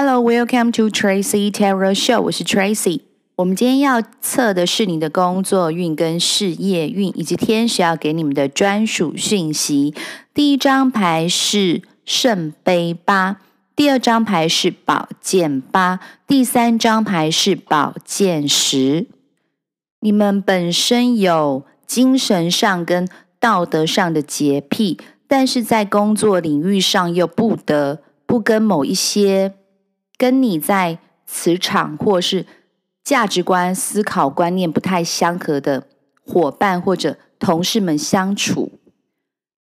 Hello, welcome to Tracy Tarot Show。我是 Tracy。我们今天要测的是你的工作运、跟事业运，以及天使要给你们的专属讯息。第一张牌是圣杯八，第二张牌是宝剑八，第三张牌是宝剑十。你们本身有精神上跟道德上的洁癖，但是在工作领域上又不得不跟某一些。跟你在磁场或是价值观、思考观念不太相合的伙伴或者同事们相处，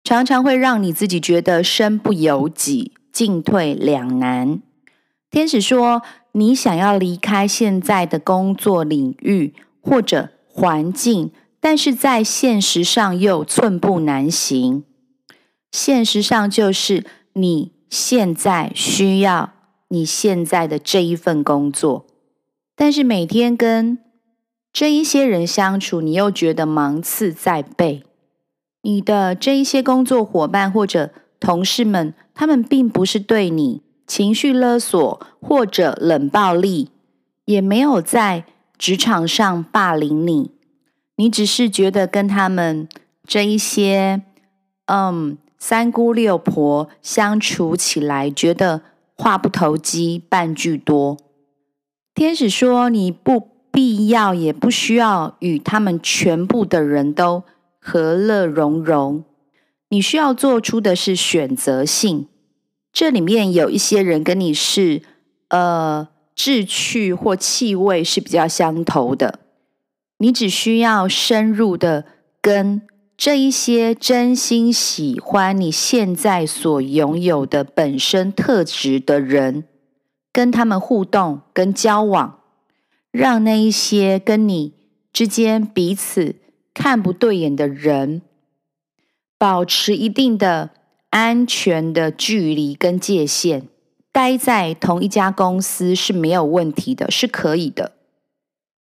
常常会让你自己觉得身不由己、进退两难。天使说，你想要离开现在的工作领域或者环境，但是在现实上又寸步难行。现实上就是你现在需要。你现在的这一份工作，但是每天跟这一些人相处，你又觉得芒刺在背。你的这一些工作伙伴或者同事们，他们并不是对你情绪勒索或者冷暴力，也没有在职场上霸凌你，你只是觉得跟他们这一些嗯三姑六婆相处起来，觉得。话不投机半句多。天使说：“你不必要，也不需要与他们全部的人都和乐融融。你需要做出的是选择性。这里面有一些人跟你是呃志趣或气味是比较相投的。你只需要深入的跟。”这一些真心喜欢你现在所拥有的本身特质的人，跟他们互动跟交往，让那一些跟你之间彼此看不对眼的人，保持一定的安全的距离跟界限，待在同一家公司是没有问题的，是可以的。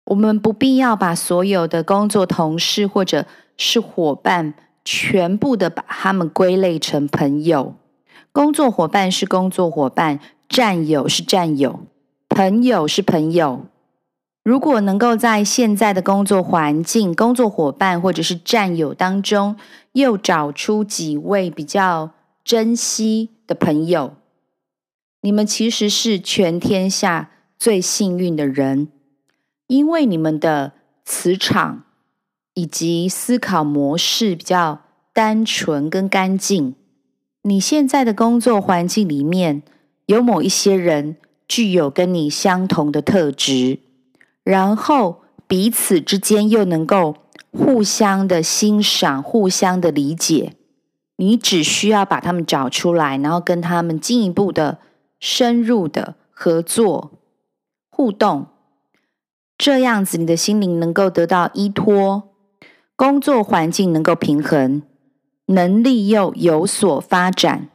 我们不必要把所有的工作同事或者。是伙伴，全部的把他们归类成朋友。工作伙伴是工作伙伴，战友是战友，朋友是朋友。如果能够在现在的工作环境、工作伙伴或者是战友当中，又找出几位比较珍惜的朋友，你们其实是全天下最幸运的人，因为你们的磁场。以及思考模式比较单纯跟干净。你现在的工作环境里面有某一些人具有跟你相同的特质，然后彼此之间又能够互相的欣赏、互相的理解。你只需要把他们找出来，然后跟他们进一步的深入的合作互动，这样子你的心灵能够得到依托。工作环境能够平衡，能力又有所发展，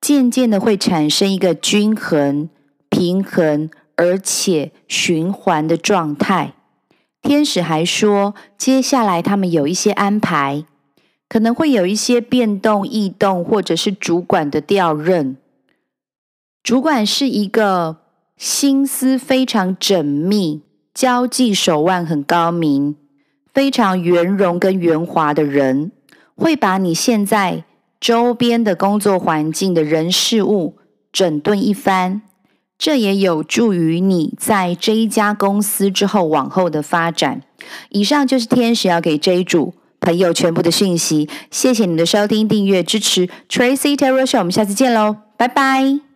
渐渐的会产生一个均衡、平衡而且循环的状态。天使还说，接下来他们有一些安排，可能会有一些变动、异动，或者是主管的调任。主管是一个心思非常缜密、交际手腕很高明。非常圆融跟圆滑的人，会把你现在周边的工作环境的人事物整顿一番，这也有助于你在这一家公司之后往后的发展。以上就是天使要给这一组朋友全部的讯息。谢谢你的收听、订阅、支持 Tracy Tarot Show，我们下次见喽，拜拜。